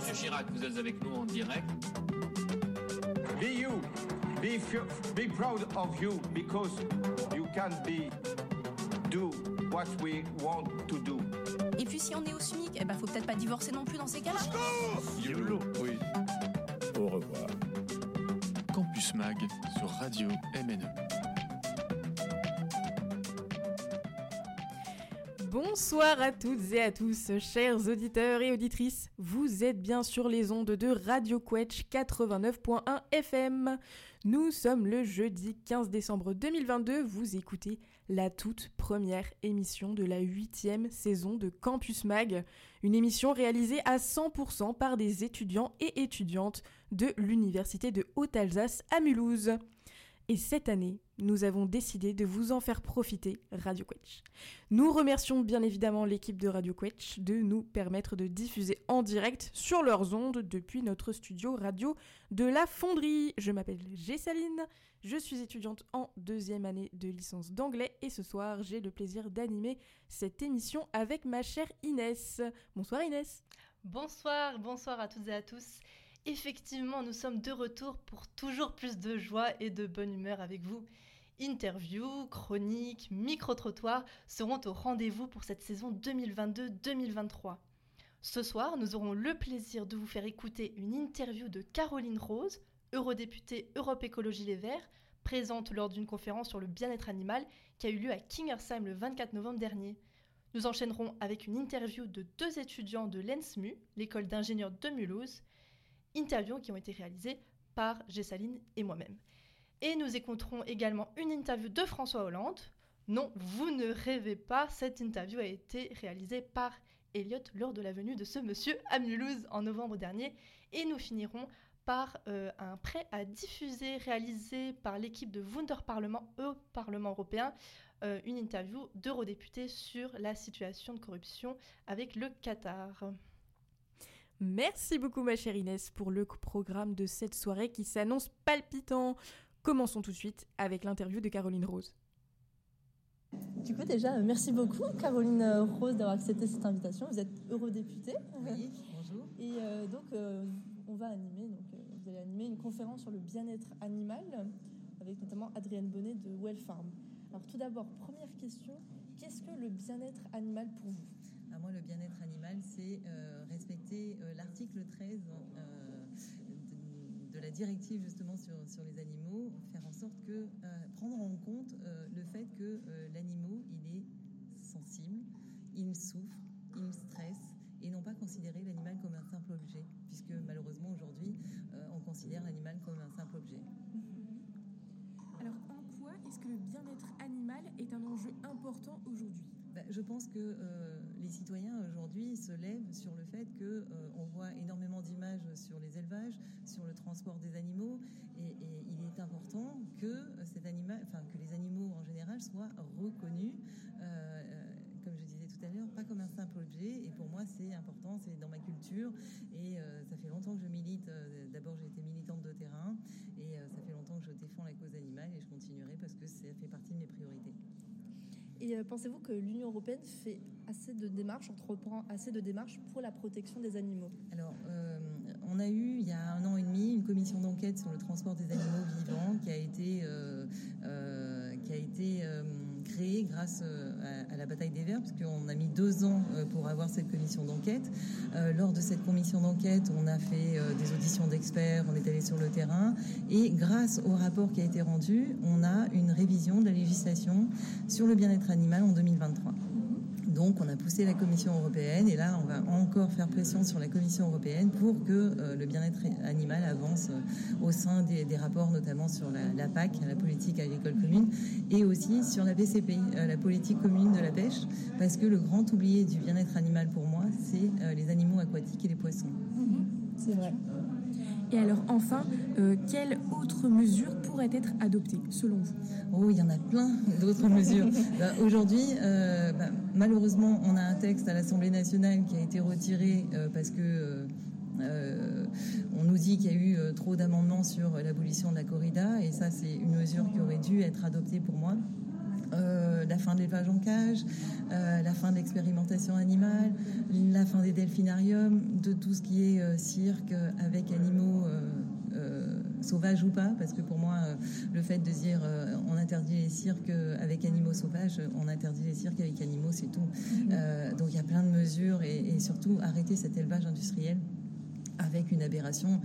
Monsieur Chirac, vous êtes avec nous en direct. Be you. Be, be proud of you because you can be do what we want to do. Et puis si on est au SMIC, eh ben faut peut-être pas divorcer non plus dans ces cas-là. YOLO Oui. Au revoir. Campus Mag sur Radio MNE. Bonsoir à toutes et à tous, chers auditeurs et auditrices. Vous êtes bien sur les ondes de Radio Quetch 89.1 FM. Nous sommes le jeudi 15 décembre 2022. Vous écoutez la toute première émission de la huitième saison de Campus Mag. Une émission réalisée à 100% par des étudiants et étudiantes de l'Université de Haute-Alsace à Mulhouse. Et cette année, nous avons décidé de vous en faire profiter Radio Quetch. Nous remercions bien évidemment l'équipe de Radio Quetch de nous permettre de diffuser en direct sur leurs ondes depuis notre studio radio de la Fonderie. Je m'appelle Gessaline, je suis étudiante en deuxième année de licence d'anglais et ce soir j'ai le plaisir d'animer cette émission avec ma chère Inès. Bonsoir Inès. Bonsoir, bonsoir à toutes et à tous. Effectivement, nous sommes de retour pour toujours plus de joie et de bonne humeur avec vous. Interviews, chroniques, micro-trottoirs seront au rendez-vous pour cette saison 2022-2023. Ce soir, nous aurons le plaisir de vous faire écouter une interview de Caroline Rose, eurodéputée Europe Écologie Les Verts, présente lors d'une conférence sur le bien-être animal qui a eu lieu à Kingersheim le 24 novembre dernier. Nous enchaînerons avec une interview de deux étudiants de l'ENSMU, l'école d'ingénieurs de Mulhouse, interviews qui ont été réalisées par Gessaline et moi-même. Et nous écouterons également une interview de François Hollande. Non, vous ne rêvez pas, cette interview a été réalisée par Elliot lors de la venue de ce monsieur à Mulhouse en novembre dernier. Et nous finirons par euh, un prêt à diffuser réalisé par l'équipe de Wunder Parlement au Parlement européen, euh, une interview d'eurodéputés sur la situation de corruption avec le Qatar. Merci beaucoup ma chère Inès pour le programme de cette soirée qui s'annonce palpitant. Commençons tout de suite avec l'interview de Caroline Rose. Du coup déjà, merci beaucoup Caroline Rose d'avoir accepté cette invitation. Vous êtes eurodéputée. Oui, bonjour. Et euh, donc euh, on va animer, donc, euh, vous allez animer une conférence sur le bien-être animal avec notamment Adrienne Bonnet de Well Farm. Alors tout d'abord, première question, qu'est-ce que le bien-être animal pour vous? À moi, le bien-être animal, c'est euh, respecter euh, l'article 13 euh, de, la directive justement sur, les animaux, faire en sorte que prendre en compte le fait que l'animal, il est sensible, il souffre, il stresse et non pas considérer l'animal comme un simple objet, puisque malheureusement aujourd'hui, on considère l'animal comme un simple objet. Alors, en quoi est-ce que le bien-être animal est un enjeu important aujourd'hui? Bah, je pense que euh, les citoyens aujourd'hui se lèvent sur le fait qu'on euh, voit énormément d'images sur les élevages, sur le transport des animaux, et, il est important enfin que les animaux en général soient reconnus. Euh, comme je disais tout à l'heure, pas comme un simple objet. Et pour moi, c'est important, c'est dans ma culture. Et ça fait longtemps que je milite. D'abord, j'ai été militante de terrain. Et ça fait longtemps que je défends la cause animale. Et je continuerai parce que ça fait partie de mes priorités. Et euh, pensez-vous que l'Union européenne fait assez de démarches, entreprend assez de démarches pour la protection des animaux? Alors, euh, on a eu il y a un an et demi une commission d'enquête sur le transport des animaux vivants qui a été, euh, qui a été créée grâce à, la bataille des Verts, puisqu'on a mis deux ans pour avoir cette commission d'enquête. lors de cette commission d'enquête, on a fait des auditions d'experts, on est allé sur le terrain, et grâce au rapport qui a été rendu, on a une révision de la législation sur le bien-être animal en 2023. Donc on a poussé la Commission européenne et là on va encore faire pression sur la Commission européenne pour que euh, le bien-être animal avance euh, au sein des, rapports notamment sur la, PAC, la politique agricole commune, et aussi sur la PCP, euh, la politique commune de la pêche, parce que le grand oublié du bien-être animal pour moi, c'est les animaux aquatiques et les poissons. C'est vrai. Et alors enfin, euh, quelles autres mesures pourraient être adoptées selon vous? Oh, il y en a plein d'autres mesures. Bah, aujourd'hui, euh, bah, malheureusement, on a un texte à l'Assemblée nationale qui a été retiré euh, parce que on nous dit qu'il y a eu trop d'amendements sur l'abolition de la corrida et ça, c'est une mesure qui aurait dû être adoptée pour moi. La fin de l'élevage en cage, la fin de l'expérimentation animale, la fin des delphinariums, de tout ce qui est cirque avec animaux sauvage ou pas, parce que pour moi, euh, le fait de dire euh, on interdit les cirques avec animaux sauvages, on interdit les cirques avec animaux, c'est tout. Mhm. Euh, donc il y a plein de mesures et, surtout arrêter cet élevage industriel avec une aberration.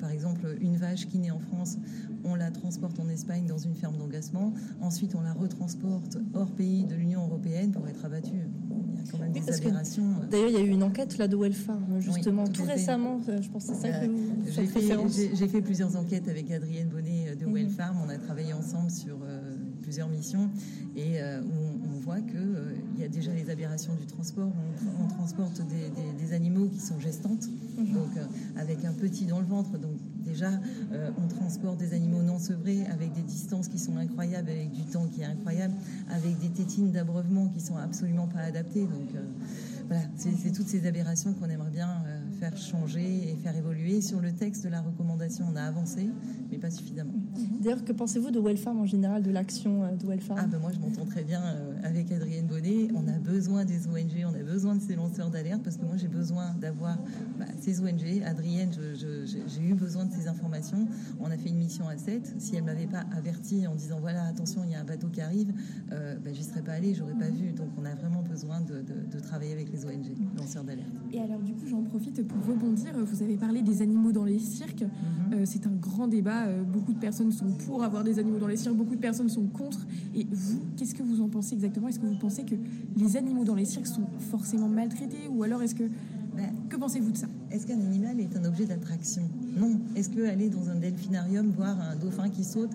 par exemple, une vache qui naît en France, on la transporte en Espagne dans une ferme d'engagement. Ensuite, on la retransporte hors pays de l'Union européenne pour être abattue. D'ailleurs, il y a eu une enquête là de Wellfarm, justement, tout, récemment. Je pense que c'est ça que J'ai fait, fait, plusieurs enquêtes avec Adrienne Bonnet euh, de. Wellfarm. On a travaillé ensemble sur euh, plusieurs missions et euh, on, voit qu'il y a déjà les aberrations du transport. On, transporte des, animaux qui sont gestantes, mhm. donc avec un petit dans le ventre. Donc déjà, on transporte des animaux non sevrés avec des distances qui sont incroyables, avec du temps qui est incroyable, avec des tétines d'abreuvement qui sont absolument pas adaptées. Donc voilà, c'est toutes ces aberrations qu'on aimerait bien faire changer et faire évoluer. Sur le texte de la recommandation, on a avancé, mais pas suffisamment. D'ailleurs, que pensez-vous de Wellfarm en général, de l'action euh, de Wellfarm ah ben Moi, je m'entends très bien euh, avec Adrienne Bonnet. On a besoin des ONG, on a besoin de ces lanceurs d'alerte, parce que moi, j'ai besoin d'avoir bah, ces ONG. Adrienne, j'ai eu besoin de ces informations. On a fait une mission à 7. Si elle m'avait pas averti en disant, voilà, attention, il y a un bateau qui arrive, euh, bah, j'y serais pas allée, j'aurais pas vu. Donc, on a vraiment besoin de, de travailler avec les ONG, lanceurs d'alerte. Et alors, du coup, j'en profite pour rebondir, vous avez parlé des animaux dans les cirques. Mhm. Euh, c'est un grand débat. Euh, beaucoup de personnes sont pour avoir des animaux dans les cirques, beaucoup de personnes sont contre. Et vous, qu'est-ce que vous en pensez exactement? Est-ce que vous pensez que les animaux dans les cirques sont forcément maltraités Ou alors est-ce que ben, que pensez-vous de ça? Est-ce qu'un animal est un objet d'attraction? Non. Est-ce qu'aller dans un delphinarium voir un dauphin qui saute,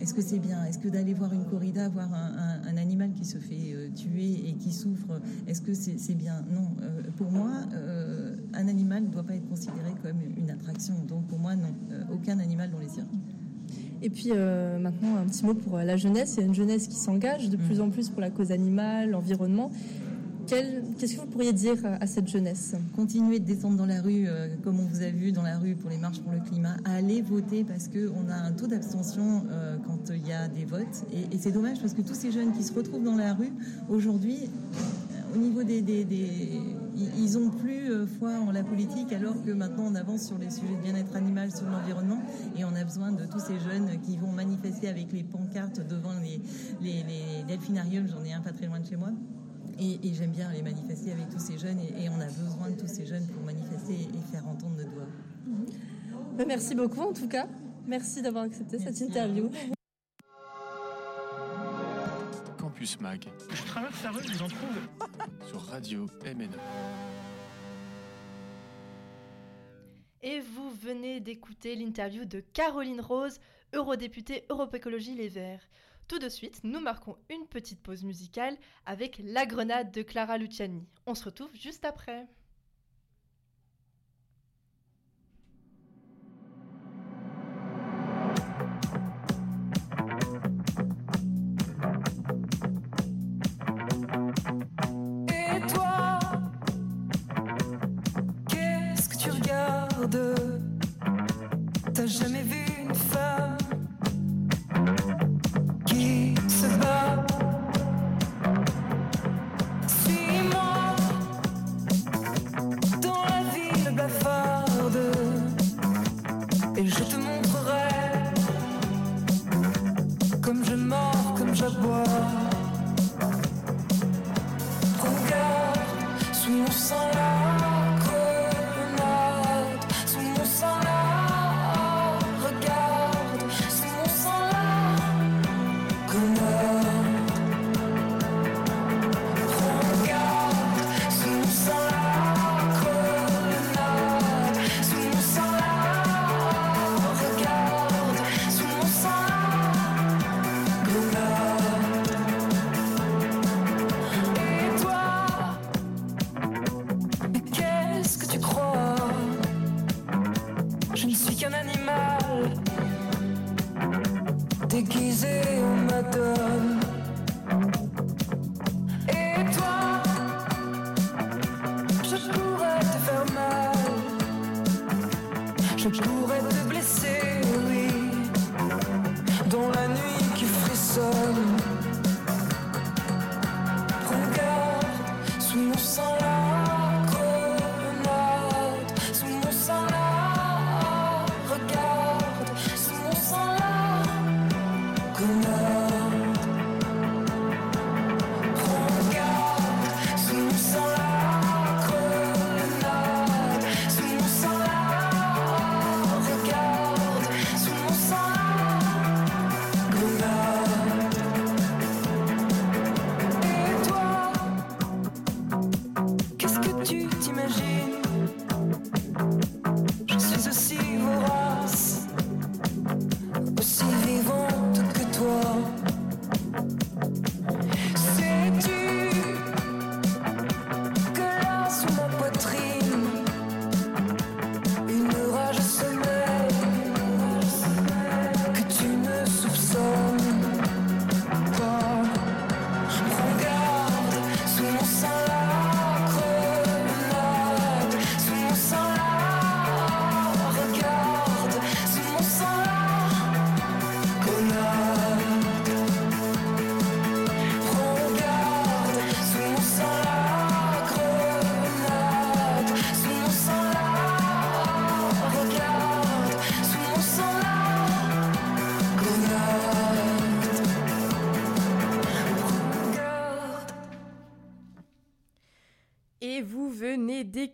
est-ce que c'est bien? Est-ce que d'aller voir une corrida, voir un, animal qui se fait euh, tuer et qui souffre, est-ce que c'est bien? Non. Euh, pour moi, euh, un animal ne doit pas être considéré comme une attraction. Donc pour moi, non. aucun animal dans les cirques. Et puis maintenant, un petit mot pour la jeunesse. Il y a une jeunesse qui s'engage de plus mm. en plus pour la cause animale, l'environnement. Qu'est-ce que vous pourriez dire à cette jeunesse? Continuez de descendre dans la rue, euh, comme on vous a vu dans la rue pour les marches pour le climat. Allez voter parce qu'on a un taux d'abstention euh, quand il y a des votes. Et, c'est dommage parce que tous ces jeunes qui se retrouvent dans la rue aujourd'hui, euh, au niveau des, ils ont plus foi en la politique alors que maintenant on avance sur les sujets de bien-être animal, sur l'environnement et on a besoin de tous ces jeunes qui vont manifester avec les pancartes devant les, les, les delphinariums. J'en ai un pas très loin de chez moi. Et, j'aime bien aller manifester avec tous ces jeunes et, on a besoin de tous ces jeunes pour manifester et faire entendre notre voix. Ben, merci beaucoup en tout cas. Merci d'avoir accepté cette interview. Campus Mag. Je traverse la rue, je vous en trouve. Sur Radio MNE. Et vous venez d'écouter l'interview de Caroline Rose, eurodéputée Europe Écologie Les Verts. Tout de suite, nous marquons une petite pause musicale avec La Grenade de Clara Luciani. On se retrouve juste après.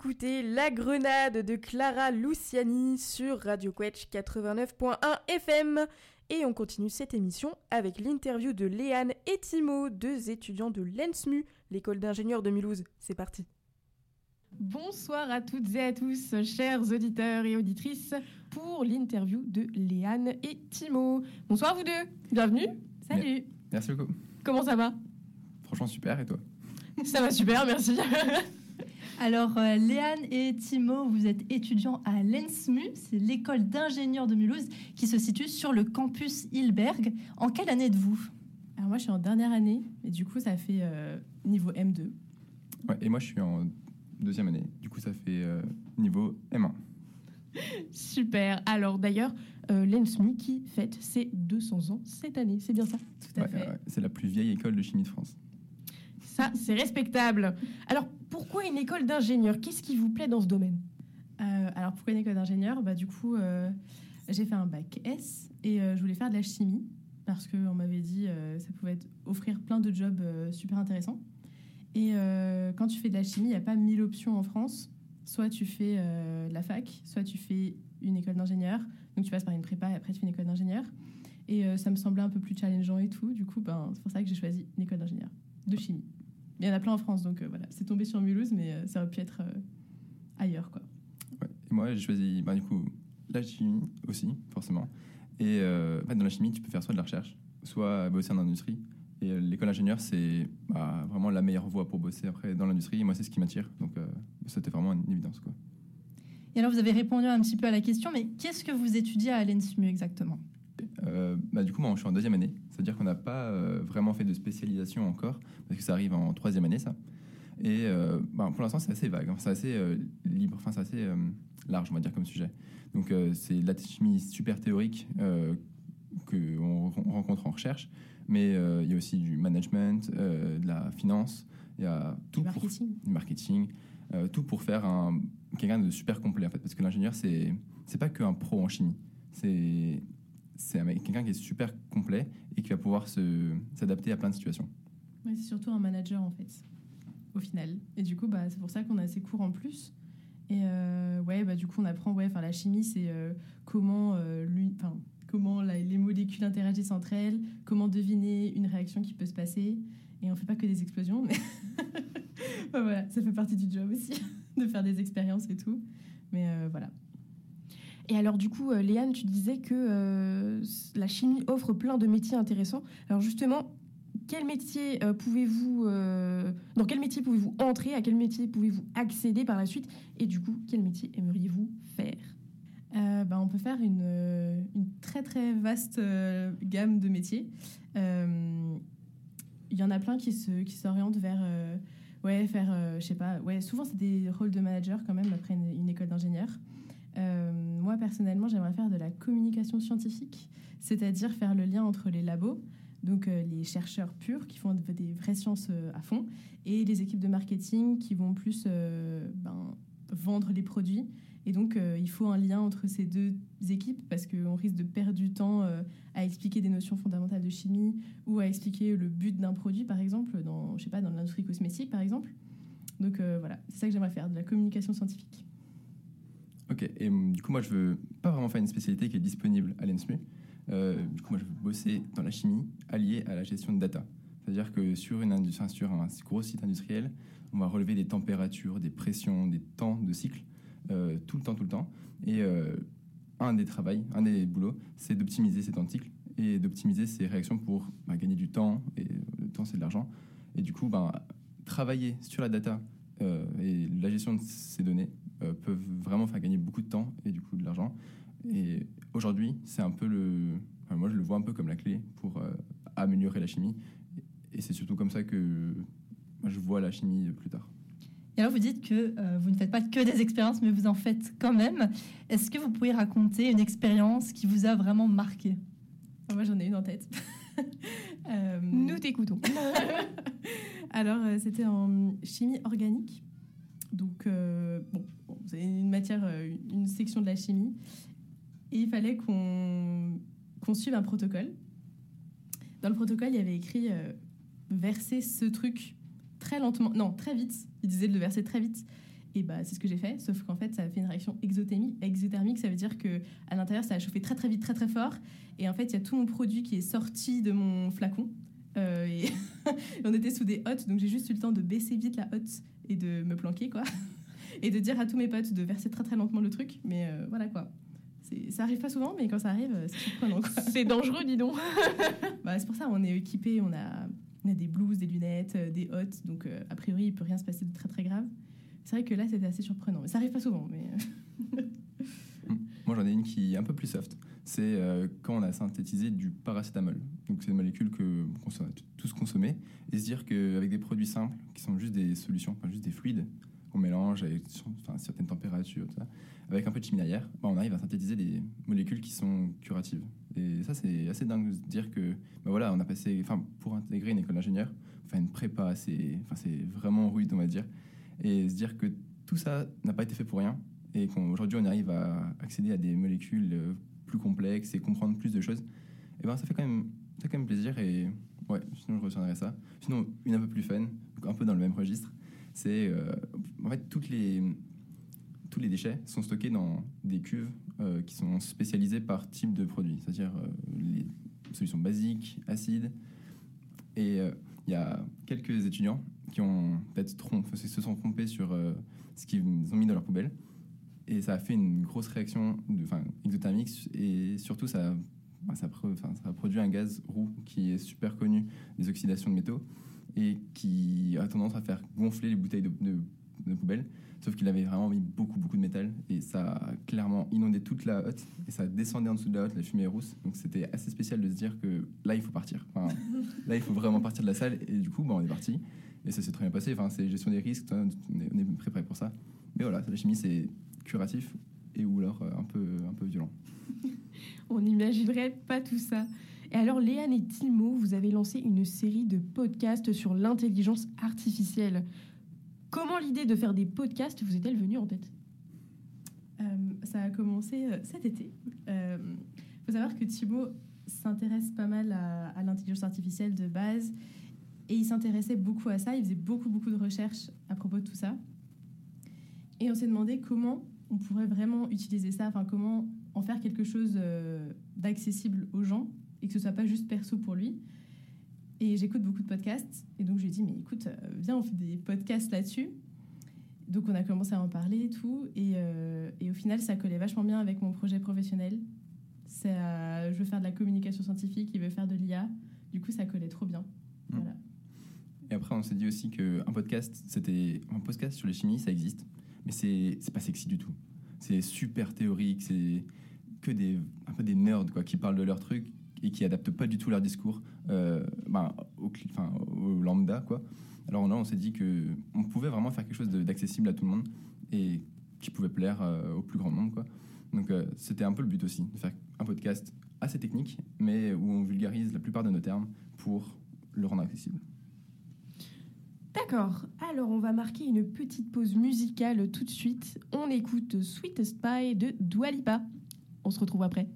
D'écouter La Grenade de Clara Luciani sur Radio Quetch 89.1 FM. Et on continue cette émission avec l'interview de Léane et Timo, deux étudiants de l'ENSMU, l'école d'ingénieurs de Mulhouse. C'est parti. Bonsoir à toutes et à tous, chers auditeurs et auditrices, pour l'interview de Léane et Timo. Bonsoir vous deux, bienvenue. Salut. Merci beaucoup. Comment ça va? Franchement, super. Et toi? Ça va super, merci. Alors, euh, Léane et Timo, vous êtes étudiants à l'ENSMU, c'est l'école d'ingénieurs de Mulhouse qui se situe sur le campus Hilberg. En quelle année êtes-vous? Alors moi, je suis en dernière année, et du coup, ça fait euh, niveau M2. Ouais, et moi, je suis en deuxième année. Du coup, ça fait euh, niveau M1. Super. Alors d'ailleurs, euh, l'ENSMU qui fête ses 200 ans cette année, c'est bien ça? Tout à Ouais, fait. c'est la plus vieille école de chimie de France. Ça, c'est respectable. Alors, pourquoi une école d'ingénieur Qu'est-ce qui vous plaît dans ce domaine? Euh, alors pourquoi une école d'ingénieur bah, Du coup, euh, j'ai fait un bac S et euh, je voulais faire de la chimie parce qu'on m'avait dit euh, ça pouvait offrir plein de jobs super intéressants. Et quand tu fais de la chimie, il n'y a pas mille options en France. Soit tu fais de la fac, soit tu fais une école d'ingénieur. Donc tu passes par une prépa et après tu fais une école d'ingénieur. Et ça me semblait un peu plus challengeant et tout. Du coup, ben, c'est pour ça que j'ai choisi une école d'ingénieur de chimie. Il y en a plein en France, donc euh, voilà. C'est tombé sur Mulhouse, mais euh, ça aurait pu être euh, ailleurs, quoi. Ouais. Et moi, j'ai choisi bah, du coup la chimie aussi, forcément. Et dans la chimie, tu peux faire soit de la recherche, soit bosser en industrie. Et l'école d'ingénieur, c'est bah, vraiment la meilleure voie pour bosser après dans l'industrie. Et moi, c'est ce qui m'attire. Donc, euh, c'était vraiment une évidence. Quoi. Et alors, vous avez répondu un petit peu à la question, mais qu'est-ce que vous étudiez à l'ENSMU exactement? Euh, bah, du coup, moi, je suis en deuxième année. C'est-à-dire qu'on n'a pas euh, vraiment fait de spécialisation encore, parce que ça arrive en troisième année, ça. Et euh, bah, pour l'instant, c'est assez vague, hein. c'est assez libre, enfin, c'est assez large, on va dire, comme sujet. Donc, c'est de la chimie super théorique qu'on on rencontre en recherche, mais il y a aussi du management, de la finance, il y a tout Du pour marketing. du marketing, tout pour faire un, quelqu'un de super complet en fait, parce que l'ingénieur c'est c'est pas qu'un pro en chimie, c'est c'est quelqu'un qui est super complet et qui va pouvoir s'adapter à plein de situations. Ouais, c'est surtout un manager en fait, au final. Et du coup, bah, c'est pour ça qu'on a ces cours en plus. Et euh, ouais, bah, du coup, on apprend, ouais, la chimie, c'est euh, comment, euh, enfin, comment les molécules interagissent entre elles, comment deviner une réaction qui peut se passer. Et on fait pas que des explosions, mais voilà, ça fait partie du job aussi, de faire des expériences et tout. Mais euh, voilà. Et alors du coup, euh, Léane, tu disais que euh, la chimie offre plein de métiers intéressants. Alors justement, quel métier euh, pouvez-vous, dans quel métier pouvez-vous entrer, à quel métier pouvez-vous accéder par la suite, et du coup, quel métier aimeriez-vous faire? Bah, on peut faire une, très très vaste gamme de métiers. Il y en a plein qui se qui s'orientent vers ouais faire je sais pas ouais souvent c'est des rôles de manager quand même après une école d'ingénieur. Euh, moi personnellement j'aimerais faire de la communication scientifique, c'est-à-dire faire le lien entre les labos donc euh, les chercheurs purs qui font des vraies sciences euh, à fond et les équipes de marketing qui vont plus ben, vendre les produits et donc, il faut un lien entre ces deux équipes parce qu'on risque de perdre du temps à expliquer des notions fondamentales de chimie ou à expliquer le but d'un produit, par exemple, dans, dans l'industrie cosmétique, par exemple. Donc voilà, c'est ça que j'aimerais faire, de la communication scientifique. Ok, et hum, du coup, moi, je veux pas vraiment faire une spécialité qui est disponible à l'ENSMU. Euh, du coup, moi, je veux bosser dans la chimie alliée à la gestion de data. C'est-à-dire que sur, une sur un gros site industriel, on va relever des températures, des pressions, des temps de cycle, euh, tout le temps, tout le temps. Et euh, un des travails, un des boulots, c'est d'optimiser ces temps de cycle et d'optimiser ces réactions pour bah, gagner du temps. Et le temps, c'est de l'argent. Et du coup, ben, travailler sur la data et la gestion de ces données peuvent vraiment faire gagner beaucoup de temps et du coup de l'argent. Et aujourd'hui, c'est un peu le. enfin, moi, je le vois un peu comme la clé pour euh, améliorer la chimie. Et c'est surtout comme ça que moi, je vois la chimie plus tard. Et alors, vous dites que euh, vous ne faites pas que des expériences, mais vous en faites quand même. Est-ce que vous pourriez raconter une expérience qui vous a vraiment marqué? Moi, j'en ai une en tête. Euh, Nous t'écoutons. Alors, euh, c'était en chimie organique. Donc, euh, bon, c'est une matière, euh, une section de la chimie. Et il fallait qu'on qu'on suive un protocole. Dans le protocole, il y avait écrit euh, verser ce truc très lentement, non, très vite. Il disait de le verser très vite. Et bah, c'est ce que j'ai fait, sauf qu'en fait, ça a fait une réaction exothermique. Ça veut dire que à l'intérieur, ça a chauffé très très vite, très très fort. Et en fait, il y a tout mon produit qui est sorti de mon flacon. Et on était sous des hottes, donc j'ai juste eu le temps de baisser vite la hotte et de me planquer, quoi. et de dire à tous mes potes de verser très très lentement le truc. Mais euh, voilà, quoi. Ça arrive pas souvent, mais quand ça arrive, euh, c'est surprenant. C'est dangereux, dis donc. Bah, c'est pour ça, on est équipé, on a, on a des blouses, des lunettes, euh, des hottes, donc euh, a priori, il peut rien se passer de très très grave. C'est vrai que là, c'était assez surprenant. Mais ça arrive pas souvent, mais. Moi, j'en ai une qui est un peu plus soft. C'est euh, quand on a synthétisé du paracétamol. Donc, c'est une molécule que qu'on a tous consommée. Et se dire qu'avec des produits simples, qui sont juste des solutions, juste des fluides, qu'on mélange enfin, certaines températures, avec un peu de chimie derrière, bah, on arrive à synthétiser des molécules qui sont curatives. Et ça, c'est assez dingue de se dire que, bah, voilà, on a passé, enfin, pour intégrer une école d'ingénieur, enfin, une prépa, c'est vraiment rude, on va dire. Et se dire que tout ça n'a pas été fait pour rien et qu'aujourd'hui on arrive à accéder à des molécules euh, plus complexes et comprendre plus de choses, et ben ça fait quand même, ça fait quand même plaisir et ouais, sinon je retiendrai ça. Sinon, une un peu plus fun, un peu dans le même registre, c'est euh, en fait toutes les, tous les déchets sont stockés dans des cuves euh, qui sont spécialisées par type de produit, c'est-à-dire euh, les solutions basiques, acides. Et il y a quelques étudiants qui ont peut-être se sont trompés sur ce qu'ils ont mis dans leur poubelle. Et ça a fait une grosse réaction exothermique. Et surtout, ça, bah, ça, a produit un gaz roux qui est super connu des oxydations de métaux et qui a tendance à faire gonfler les bouteilles de, de, de poubelle. Sauf qu'il avait vraiment mis beaucoup, beaucoup de métal et ça a clairement inondé toute la hotte et ça descendait en dessous de la hotte, la fumée est rousse. Donc c'était assez spécial de se dire que là, il faut partir. Enfin, là, il faut vraiment partir de la salle et du coup, bah, on est parti. Et ça s'est très bien passé. Enfin, c'est gestion des risques, on est, on est préparé pour ça. Mais voilà, la chimie, c'est curatif et ou alors euh, un peu, un peu violent. On n'imaginerait pas tout ça. Et alors, Léane et Timo, vous avez lancé une série de podcasts sur l'intelligence artificielle. Comment l'idée de faire des podcasts vous est-elle venue en tête? Euh, ça a commencé euh, cet été. Il faut savoir que Thibaut s'intéresse pas mal à, à l'intelligence artificielle de base et il s'intéressait beaucoup à ça. Il faisait beaucoup, beaucoup de recherches à propos de tout ça. Et on s'est demandé comment on pourrait vraiment utiliser ça, enfin comment en faire quelque chose euh, d'accessible aux gens et que ce soit pas juste perso pour lui. Et j'écoute beaucoup de podcasts et donc je lui ai dit mais écoute, euh, viens on fait des podcasts là-dessus. Donc on a commencé à en parler et tout. Et, euh, et au final, ça collait vachement bien avec mon projet professionnel. Ça, je veux faire de la communication scientifique, il veut faire de l'IA. Du coup, ça collait trop bien. Voilà. Et après, on s'est dit aussi qu'un podcast, c'était un podcast sur les chimies, ça existe, mais c'est pas sexy du tout. C'est super théorique, c'est que des un peu des nerds quoi, qui parlent de leur truc et qui adaptent pas du tout leur discours euh, ben, au, lambda quoi. Alors là, on s'est dit que on pouvait vraiment faire quelque chose d'accessible à tout le monde et qui pouvait plaire euh, au plus grand nombre quoi. Donc euh, c'était un peu le but aussi, de faire un podcast assez technique, mais où on vulgarise la plupart de nos termes pour le rendre accessible. D'accord, alors on va marquer une petite pause musicale tout de suite. On écoute Sweetest Pie de Dua Lipa. On se retrouve après.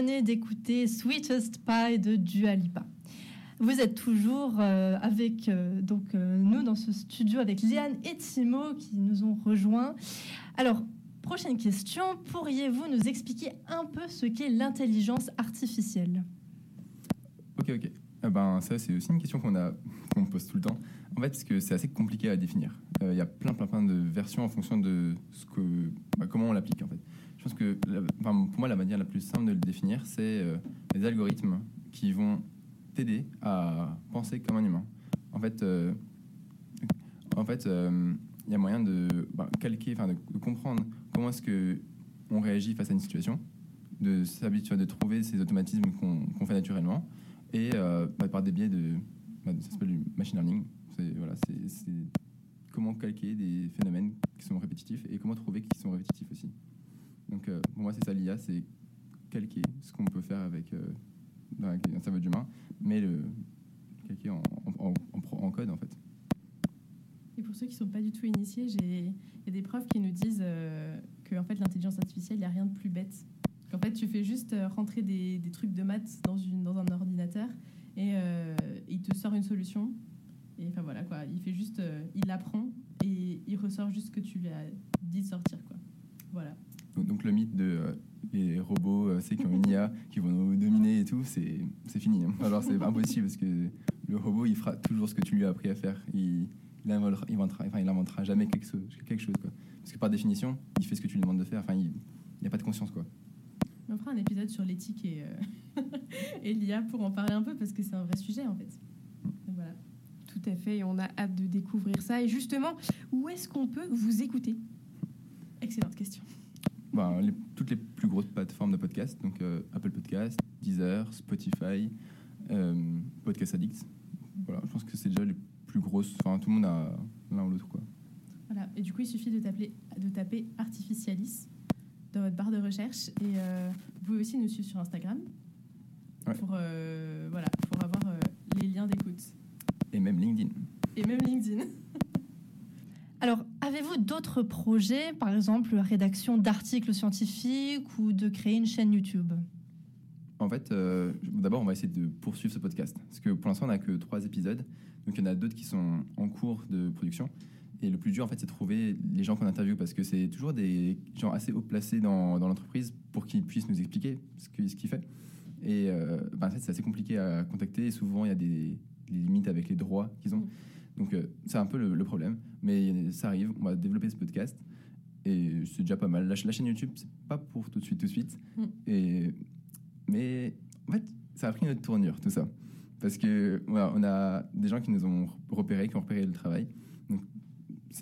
Venez d'écouter Sweetest Pie de Dua Lipa. Vous êtes toujours euh, avec euh, donc, euh, nous dans ce studio avec Liane et Timo qui nous ont rejoints. Alors, prochaine question, pourriez-vous nous expliquer un peu ce qu'est l'intelligence artificielle? Ok, ok. Ah ben, ça, c'est aussi une question qu'on a, qu'on pose tout le temps. En fait, parce que c'est assez compliqué à définir. Il y a plein, plein, plein de versions en fonction de ce que, bah, comment on l'applique, en fait. Je pense que, pour moi, la manière la plus simple de le définir, c'est euh, les algorithmes qui vont t'aider à penser comme un humain. En fait, euh, en fait, euh, il y a moyen de bah, calquer, de, comprendre comment est-ce que on réagit face à une situation, de s'habituer, de trouver ces automatismes qu'on fait naturellement, et bah, par des biais de, bah, ça s'appelle du machine learning. C'est voilà, c'est comment calquer des phénomènes qui sont répétitifs et comment trouver qu'ils sont répétitifs aussi. Donc euh, pour moi, c'est ça l'IA, c'est calquer ce qu'on peut faire avec, euh, un cerveau d'humain, mais le calquer en, code en fait. Et pour ceux qui ne sont pas du tout initiés, il y a des profs qui nous disent euh, que fait, l'intelligence artificielle, il n'y a rien de plus bête. Qu'en fait, tu fais juste euh, rentrer des, trucs de maths dans, dans un ordinateur et il te sort une solution. Et enfin voilà quoi, il fait juste, il apprend et il ressort juste ce que tu lui as dit de sortir quoi. Voilà. Donc, le mythe de euh, les robots, euh, c'est qui ont une IA qui vont nous dominer et tout, c'est c'est fini. hein. Alors c'est impossible parce que le robot, il fera toujours ce que tu lui as appris à faire. Il, il inventera, il inventera- enfin, il inventera jamais quelque chose, quelque chose quoi. Parce que par définition, il fait ce que tu lui demandes de faire. Enfin, il n'y a pas de conscience quoi. On fera un épisode sur l'éthique et, euh, et l'IA pour en parler un peu parce que c'est un vrai sujet en fait. Donc voilà. Tout à fait, et on a hâte de découvrir ça. Et justement, où est-ce qu'on peut vous écouter? Excellente question. Ben, les- toutes les plus grosses plateformes de podcast, donc euh, Apple Podcast, Deezer, Spotify, euh, Podcast Addict. Voilà, je pense que c'est déjà les plus grosses. Enfin, tout le monde a l'un ou l'autre quoi. Voilà. Et du coup, il suffit de taper, de taper Artificialis dans votre barre de recherche. Et euh, vous pouvez aussi nous suivre sur Instagram Ouais. pour, voilà, pour avoir les liens d'écoute. Et même LinkedIn. Et même LinkedIn. Alors, avez-vous d'autres projets, par exemple la rédaction d'articles scientifiques ou de créer une chaîne YouTube? En fait, euh, d'abord, on va essayer de poursuivre ce podcast. Parce que pour l'instant, on n'a que trois épisodes. Donc, il y en a d'autres qui sont en cours de production. Et le plus dur, en fait, c'est de trouver les gens qu'on interviewe. Parce que c'est toujours des gens assez haut placés dans, dans l'entreprise pour qu'ils puissent nous expliquer ce qu'ils font. Et euh, ben, en fait, c'est assez compliqué à contacter. Et souvent, il y a des, des limites avec les droits qu'ils ont. Donc, euh, c'est un peu le, le problème. Mais ça arrive. On va développer ce podcast. Et c'est déjà pas mal. La, la chaîne YouTube, c'est pas pour tout de suite, tout de suite. Mm. Et mais en fait, ça a pris une autre tournure, tout ça. Parce que voilà, on a des gens qui nous ont repérés, qui ont repéré le travail. Donc,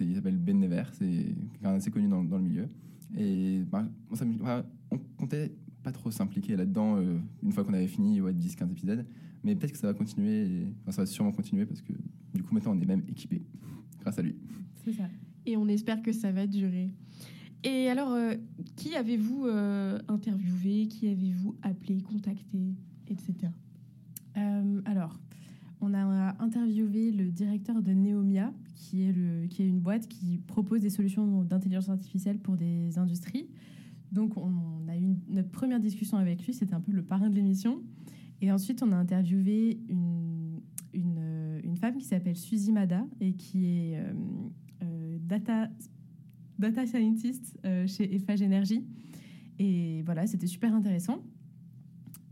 il s'appelle Ben Never, c'est quelqu'un assez connu dans, dans le milieu. Et bah, on, enfin, on comptait pas trop s'impliquer là-dedans euh, une fois qu'on avait fini ouais, 10-15 épisodes. Mais peut-être que ça va continuer, et- enfin, ça va sûrement continuer parce que du coup maintenant on est même équipé grâce à lui. C'est ça. Et on espère que ça va durer. Et alors, euh, qui avez-vous euh, interviewé? Qui avez-vous appelé, contacté, etc. Euh, alors, on a interviewé le directeur de Neomia, qui est, le, qui est une boîte qui propose des solutions d'intelligence artificielle pour des industries. Donc, on a eu une- notre première discussion avec lui, c'était un peu le parrain de l'émission. Et ensuite, on a interviewé une, une femme qui s'appelle Suzy Mada et qui est euh, euh, data, data scientist euh, chez Eiffage Energy. Et voilà, c'était super intéressant.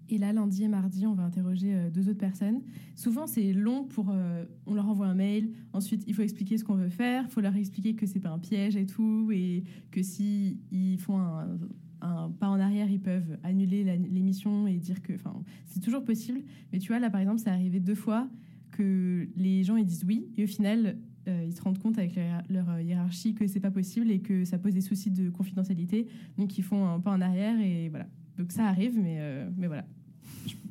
Et là, lundi et mardi, on va interroger deux autres personnes. Souvent, c'est long pour. on leur envoie un mail. Ensuite, il faut expliquer ce qu'on veut faire. Il faut leur expliquer que c'est pas un piège et tout. Et que si font un, un pas en arrière, ils peuvent annuler l'émission et dire que. Enfin, c'est toujours possible. Mais tu vois, là, par exemple, ça arrivé deux fois que les gens ils disent oui. Et au final, euh, ils se rendent compte avec leur, leur, euh, hiérarchie que c'est pas possible et que ça pose des soucis de confidentialité. Donc, ils font un pas en arrière et voilà. Donc, ça arrive, mais, euh, mais voilà.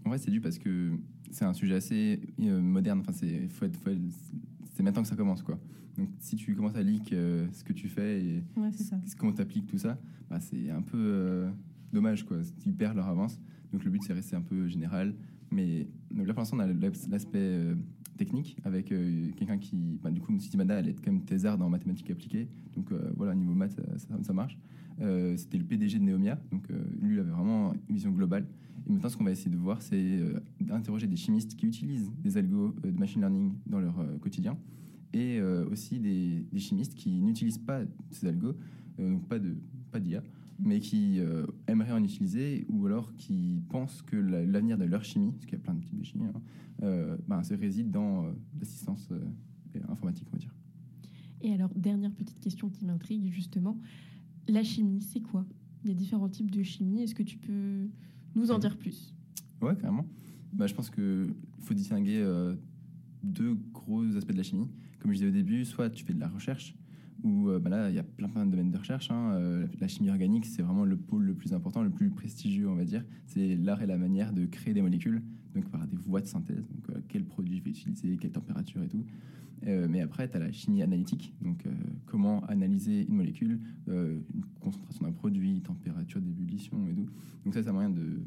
En vrai, c'est dû parce que c'est un sujet assez euh, moderne. Enfin, c'est faut être- faut être- c'est maintenant que ça commence, quoi. Donc, si tu commences à leak ce que tu fais et Ouais, c'est ça. comment t'appliques tout ça, bah, c'est un peu dommage, quoi. Ils perdent leur avance. Donc, le but, c'est rester un peu général. Mais là, pour l'instant, on a l'as- l'aspect euh, technique avec euh, quelqu'un qui, bah, du coup, Sidi Mada, elle est quand même thésarde en mathématiques appliquées. Donc euh, voilà, niveau maths, ça, marche. C'était le PDG de Neomia. Donc lui, il avait vraiment une vision globale. Et maintenant, ce qu'on va essayer de voir, c'est d'interroger des chimistes qui utilisent des algos de machine learning dans leur quotidien et aussi des, chimistes qui n'utilisent pas ces algos, donc pas de pas d'IA, mais qui euh, aimeraient en utiliser ou alors qui pensent que la- l'avenir de leur chimie, parce qu'il y a plein de types de chimie, hein, euh, ben, se réside dans euh, l'assistance euh, informatique, on va dire. Et alors, dernière petite question qui m'intrigue justement, la chimie, c'est quoi? Il y a différents types de chimie, est-ce que tu peux nous en dire plus? Ouais, carrément. Bah, je pense qu'il faut distinguer deux gros aspects de la chimie. Comme je disais au début, soit tu fais de la recherche, où euh, bah là, il y a plein, plein de domaines de recherche. hein. Euh, la chimie organique, c'est vraiment le pôle le plus important, le plus prestigieux, on va dire. C'est l'art et la manière de créer des molécules, donc par des voies de synthèse. Donc, euh, quel produit je vais utiliser, quelle température et tout. Mais après, tu as la chimie analytique, donc comment analyser une molécule, une concentration d'un produit, température d'ébullition et tout. Donc ça, c'est un moyen de,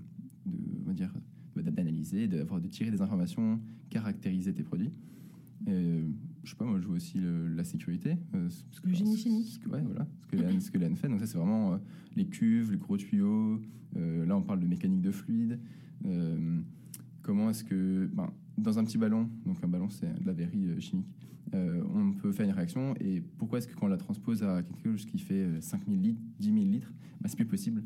on va dire, d'analyser, de tirer des informations, caractériser tes produits. Je sais pas, moi, je vois aussi le- la sécurité. euh, que- Le génie chimique. ce que- ouais, voilà, ce que l'AN ce que l'AN fait. Donc ça, c'est vraiment euh, les cuves, les gros tuyaux. Euh, là, on parle de mécanique de fluide. Comment est-ce que, ben, dans un petit ballon, donc un ballon, c'est de la verrie chimique, on peut faire une réaction. Et pourquoi est-ce que quand on la transpose à quelque chose qui fait euh, 5000 litres, 10 000 litres, ben, c'est plus possible?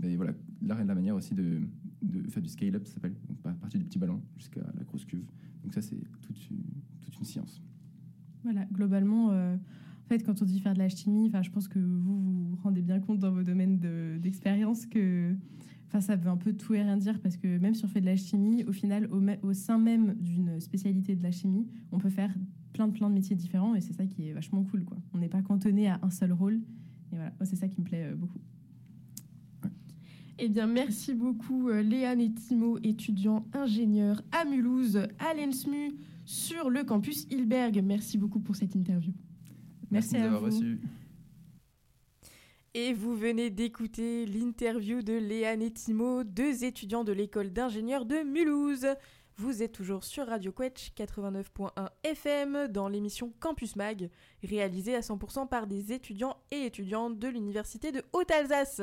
Mais voilà, l'art et la manière aussi de, de faire du scale-up, ça s'appelle, donc à partir du petit ballon jusqu'à la grosse cuve. Donc ça, c'est toute une, toute une science. Voilà, globalement, euh, en fait, quand on dit faire de la chimie, enfin, je pense que vous vous rendez bien compte dans vos domaines de- d'expérience que ça veut un peu tout et rien dire parce que même si on fait de la chimie, au final, au, au sein même d'une spécialité de la chimie, on peut faire plein de plein de métiers différents et c'est ça qui est vachement cool, quoi. On n'est pas cantonné à un seul rôle et voilà, c'est ça qui me plaît euh, beaucoup. Eh bien, merci beaucoup euh, Léane et Timo, étudiants ingénieurs à Mulhouse, à l'ENSMU, sur le campus Hilberg. Merci beaucoup pour cette interview. Merci nous à vous. reçus. Et vous venez d'écouter l'interview de Léane et Timo, deux étudiants de l'école d'ingénieurs de Mulhouse. Vous êtes toujours sur Radio Quetch 89.1 FM dans l'émission Campus Mag, réalisée à 100% par des étudiants et étudiantes de l'Université de Haute-Alsace.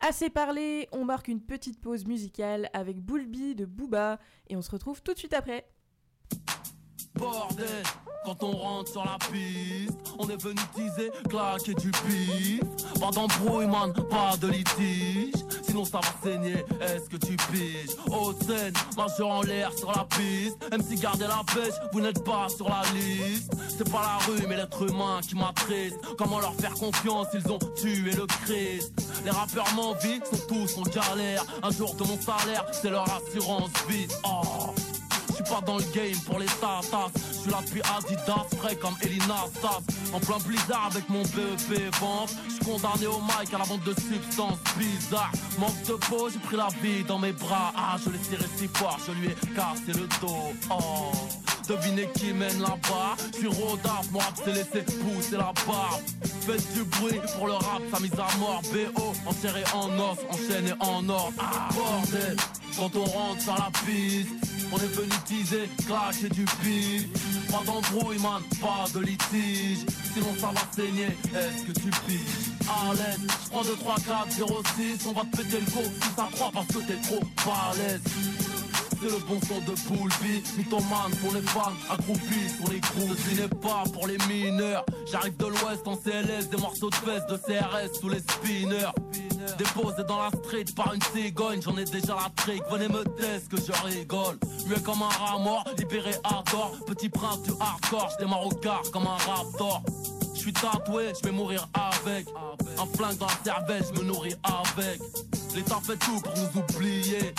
Assez parlé, on marque une petite pause musicale avec Boulby de Booba et on se retrouve tout de suite après. Bordel, quand on rentre sur la piste, on est venu teaser, claquer du pif. Pas d'embrouille, man, pas de litige. Sinon ça va saigner, est-ce que tu piges? Haute scène, majeur en l'air sur la piste. Même si gardez la pêche, vous n'êtes pas sur la liste. C'est pas la rue, mais l'être humain qui m'attriste. Comment leur faire confiance, ils ont tué le Christ. Les rappeurs m'envient, sont tous en galère. Un jour de mon salaire, c'est leur assurance vie. Oh. Pas dans le game pour les tatas. Je suis là depuis Adidas, frais comme Elina Sass. En plein blizzard avec mon BEP vente. Je suis condamné au mic à la vente de substances bizarres. Manque de peau, j'ai pris la vie dans mes bras. Ah, je l'ai serré si fort, je lui ai cassé le dos. Oh. Devinez qui mène là-bas Je suis rodaf, mon rap s'est laissé pousser la barbe Faites du bruit pour le rap, sa mise à mort BO, enserré en os, enchaîné en or Ah bordel, quand on rentre sur la piste On est venu teaser, clasher du pif. Pas d'embrouille man, pas de litige. Sinon ça va saigner, est-ce que tu piges? À l'aise, je prends 2, 3, 4, 0, 6 On va te péter le go, 6 à 3 parce que t'es trop balèze. C'est le bon son de Poulby Mythomane pour les fans, accroupis sur les crews Ce n'est pas pour les mineurs. J'arrive de l'ouest en CLS Des morceaux de fesses de CRS sous les spinners Déposé dans la street par une cigogne J'en ai déjà la trick, venez me test que je rigole. Muet comme un rat mort, libéré tort. Petit prince du hardcore, je démarre au quart comme un raptor. Je suis tatoué, je vais mourir avec. Un flingue dans la cervelle, je me nourris avec. L'État fait tout pour nous oublier.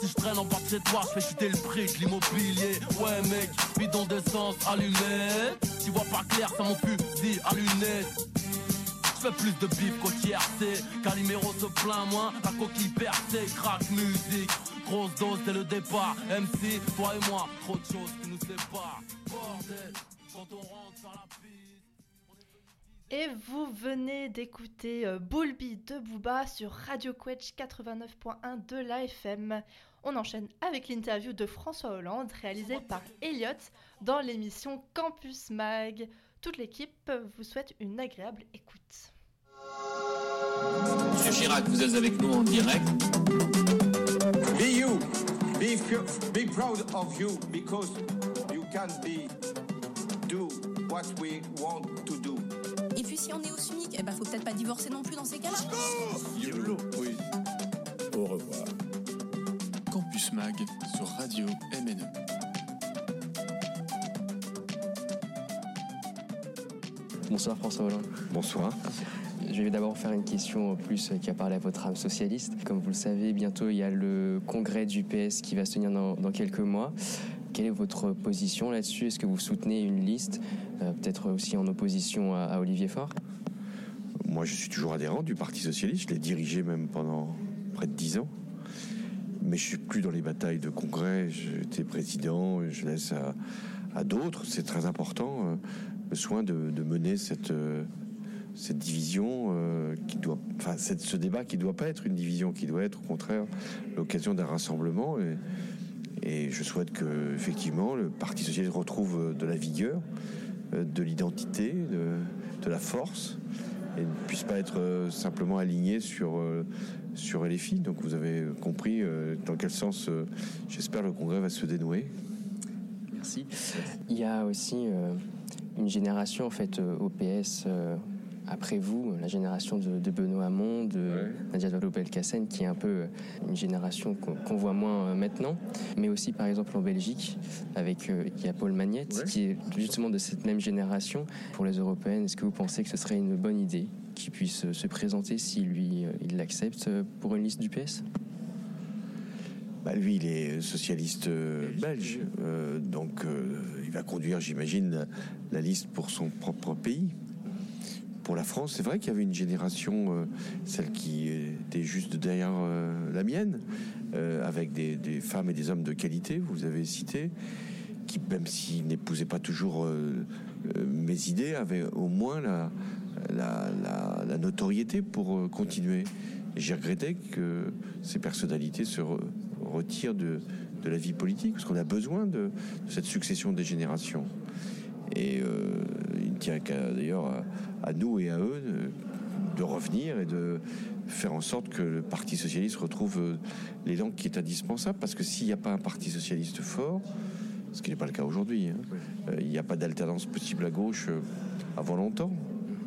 Si je traîne en bas chez toi, je fais chuter le prix de l'immobilier. Ouais mec, bidon d'essence allumé. Tu vois pas clair, ça mon fusil à lunettes. Fais plus de bif qu'au TRC. Calimero se plaint moins, la coquille percée, crack musique. Grosse dose dès le départ. MC, toi et moi, trop de choses qui nous séparent. Bordel, quand on rentre sur la piste. Et vous venez d'écouter euh, Bulby de Booba sur Radio Quetch 89.1 de l'AFM. On enchaîne avec l'interview de François Hollande réalisée par Elliot dans l'émission Campus Mag. Toute l'équipe vous souhaite une agréable écoute. Monsieur Chirac, vous êtes avec nous en direct. Be you. Be, be proud of you because you can be do what we want to do. Et puis si on est au SMIC, eh ben faut peut-être pas divorcer non plus dans ces cas-là. YOLO, oui. Au revoir. Campus Mag sur Radio. MNE. Bonsoir François Hollande. Bonsoir. Je vais d'abord faire une question plus qui a parlé à votre âme socialiste. Comme vous le savez, bientôt il y a le congrès du PS qui va se tenir dans, dans quelques mois. Quelle est votre position là-dessus? Est-ce que vous soutenez une liste, euh, peut-être aussi en opposition à, à Olivier Faure? Moi, je suis toujours adhérent du Parti Socialiste. Je l'ai dirigé même pendant près de dix ans. Mais je suis plus dans les batailles de congrès. J'étais président, je laisse à, à d'autres. C'est très important, euh, soin de, mener cette, euh, cette division euh, qui doit, enfin, ce débat qui doit pas être une division, qui doit être au contraire l'occasion d'un rassemblement. Et, je souhaite que, effectivement, le Parti Socialiste retrouve euh, de la vigueur, de l'identité, de, la force, et ne puisse pas être simplement aligné sur, sur LFI. Donc vous avez compris dans quel sens, j'espère, le Congrès va se dénouer. Merci. Il y a aussi une génération en fait euh, au PS euh, après vous, la génération de, de Benoît Hamon, de Nadia Vallaud-Belkacem, qui est un peu euh, une génération qu'on voit moins euh, maintenant, mais aussi par exemple en Belgique avec euh, il y a Paul Magnette qui est justement de cette même génération. Pour les européennes, est-ce que vous pensez que ce serait une bonne idée qu'il puisse euh, se présenter si lui euh, il l'accepte euh, pour une liste du PS Bah, lui, il est socialiste euh, belge, euh, donc euh, il va conduire, j'imagine, la, liste pour son propre pays. Pour la France, c'est vrai qu'il y avait une génération, euh, celle qui était juste derrière euh, la mienne, euh, avec des, femmes et des hommes de qualité, vous avez cité, qui, même s'ils n'épousaient pas toujours mes idées, avaient au moins la, notoriété pour continuer. J'ai regretté que ces personnalités se re- retirent de, de la vie politique, parce qu'on a besoin de, cette succession des générations. Et euh, il tient d'ailleurs à, nous et à eux de, de revenir et de faire en sorte que le Parti socialiste retrouve euh, l'élan qui est indispensable, parce que s'il n'y a pas un Parti socialiste fort, ce qui n'est pas le cas aujourd'hui, hein, euh, il n'y a pas d'alternance possible à gauche euh, avant longtemps.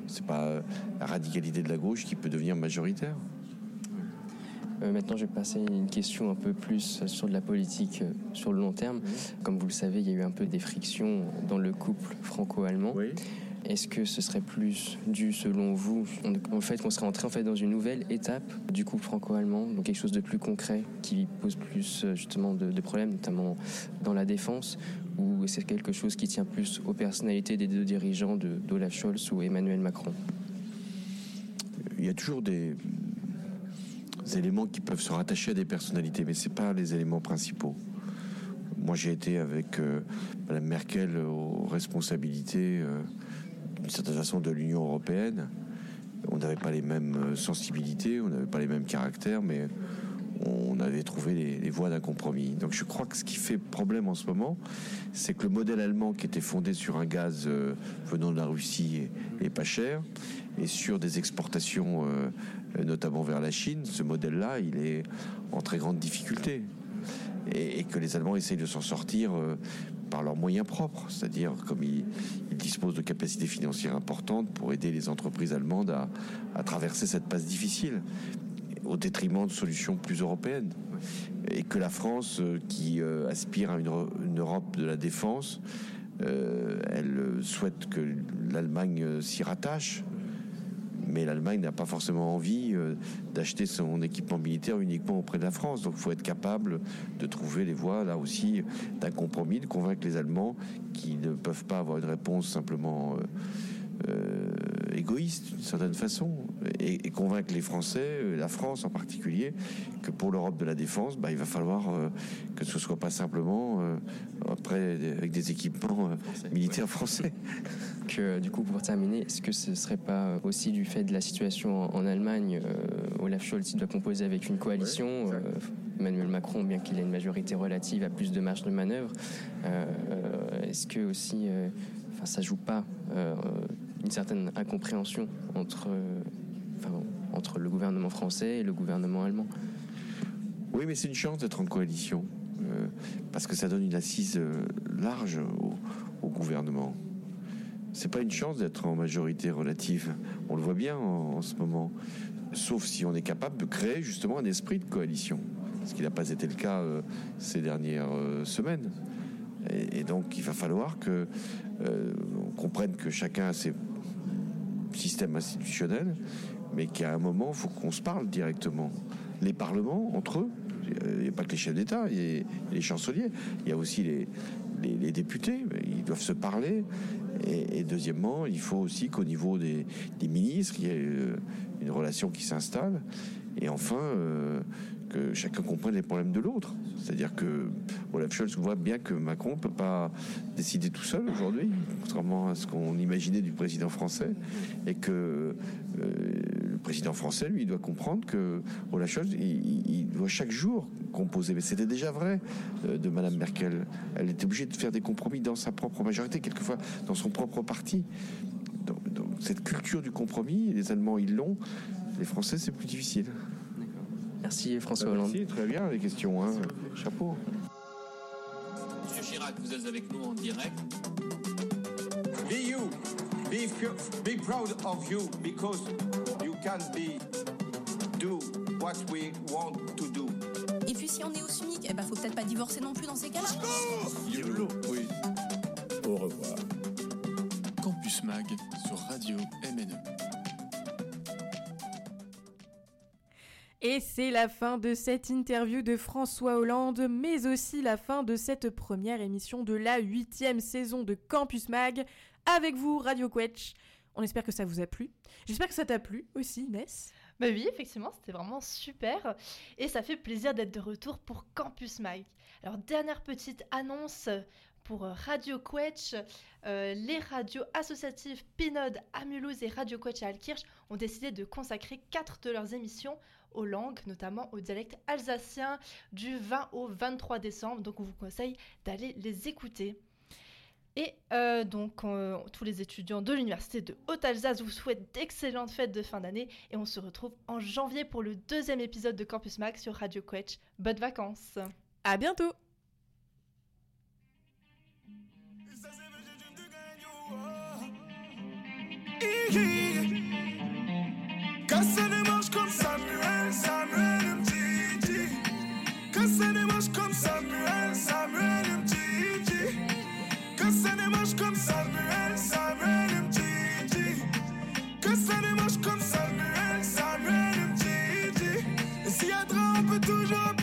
C'est pas euh, la radicalité de la gauche qui peut devenir majoritaire. Euh, maintenant, je vais passer à une question un peu plus sur de la politique euh, sur le long terme. Comme vous le savez, il y a eu un peu des frictions dans le couple franco-allemand. Est-ce que ce serait plus dû, selon vous, en fait, qu'on serait entré en fait dans une nouvelle étape du couple franco-allemand, donc quelque chose de plus concret qui pose plus euh, justement de, de problèmes, notamment dans la défense, ou c'est quelque chose qui tient plus aux personnalités des deux dirigeants de d'Olaf Scholz ou Emmanuel Macron? Il y a toujours des éléments qui peuvent se rattacher à des personnalités, mais ce pas les éléments principaux. Moi, j'ai été avec euh, Mme Merkel aux responsabilités, euh, d'une certaine façon, de l'Union européenne. On n'avait pas les mêmes euh, sensibilités, on n'avait pas les mêmes caractères, mais on avait trouvé les, voies d'un compromis. Donc je crois que ce qui fait problème en ce moment, c'est que le modèle allemand qui était fondé sur un gaz venant de la Russie et, et pas cher, et sur des exportations notamment vers la Chine, ce modèle-là, il est en très grande difficulté. Et, que les Allemands essayent de s'en sortir euh, par leurs moyens propres, c'est-à-dire comme ils, disposent de capacités financières importantes pour aider les entreprises allemandes à, traverser cette passe difficile au détriment de solutions plus européennes. Et que la France, euh, qui euh, aspire à une, Euro- une Europe de la défense, euh, elle euh, souhaite que l'Allemagne euh, s'y rattache. Mais l'Allemagne n'a pas forcément envie euh, d'acheter son équipement militaire uniquement auprès de la France. Donc il faut être capable de trouver les voies, là aussi, d'un compromis, de convaincre les Allemands qui ne peuvent pas avoir une réponse simplement euh, euh, égoïste, d'une certaine façon. Et, et convaincre les Français, euh, la France en particulier, que pour l'Europe de la défense, bah, il va falloir euh, que ce soit pas simplement euh, après avec des équipements euh, militaires français. Que, du coup, pour terminer, est-ce que ce serait pas aussi du fait de la situation en, en Allemagne euh, Olaf Scholz doit composer avec une coalition. euh, Emmanuel Macron, bien qu'il ait une majorité relative, a plus de marge de manœuvre. Euh, euh, est-ce que aussi, euh, enfin, ça joue pas euh, une certaine incompréhension entre, euh, entre le gouvernement français et le gouvernement allemand Oui, mais c'est une chance d'être en coalition, euh, parce que ça donne une assise euh, large au, au gouvernement. C'est pas une chance d'être en majorité relative. On le voit bien en, ce moment. Sauf si on est capable de créer justement un esprit de coalition, ce qui n'a pas été le cas euh, ces dernières semaines. Et, donc, il va falloir que comprenne que chacun a ses systèmes institutionnels, mais qu'à un moment, il faut qu'on se parle directement. Les parlements, entre eux, il n'y a pas que les chefs d'État, il y a les chanceliers, il y a aussi les, les- députés, ils doivent se parler. Et, et deuxièmement, il faut aussi qu'au niveau des, des ministres, il y ait euh, une relation qui s'installe. Et enfin, euh, que chacun comprenne les problèmes de l'autre. C'est-à-dire que Olaf Scholz voit bien que Macron ne peut pas décider tout seul aujourd'hui, contrairement à ce qu'on imaginait du président français, et que euh, le président français, lui, doit comprendre que Olaf Scholz, il, doit chaque jour composer. Mais c'était déjà vrai euh, de Madame Merkel. Elle était obligée de faire des compromis dans sa propre majorité, quelquefois dans son propre parti. Cette culture du compromis, les Allemands, ils l'ont. Les Français, c'est plus difficile. Merci François Bah, Hollande. merci, très bien les questions. hein. Chapeau. Monsieur Chirac, vous êtes avec nous en direct. Be you. Be proud of you because you can be do what we want to do. Et puis si on est au SMIC, eh ben faut peut-être pas divorcer non plus dans ces cas-là. Oui. Au revoir. Campus Mag sur Radio MNE. Et c'est la fin de cette interview de François Hollande, mais aussi la fin de cette première émission de la huitième saison de Campus Mag. Avec vous, Radio Quetch. On espère que ça vous a plu. J'espère que ça t'a plu aussi, Inès. Bah oui, effectivement, c'était vraiment super. Et ça fait plaisir d'être de retour pour Campus Mag. Alors, dernière petite annonce pour Radio Quetch. Euh, les radios associatives Pinode à Mulhouse et Radio Quetch à Alkirch ont décidé de consacrer quatre de leurs émissions aux langues, notamment au dialecte alsacien du 20 au 23 décembre. Donc on vous conseille d'aller les écouter. Et euh, donc, euh, tous les étudiants de l'Université de Haute-Alsace vous souhaitent d'excellentes fêtes de fin d'année et on se retrouve en janvier pour le deuxième épisode de Campus Max sur Radio Quetch. Bonnes vacances À bientôt démarche comme Samuel, Que ça comme peut toujours.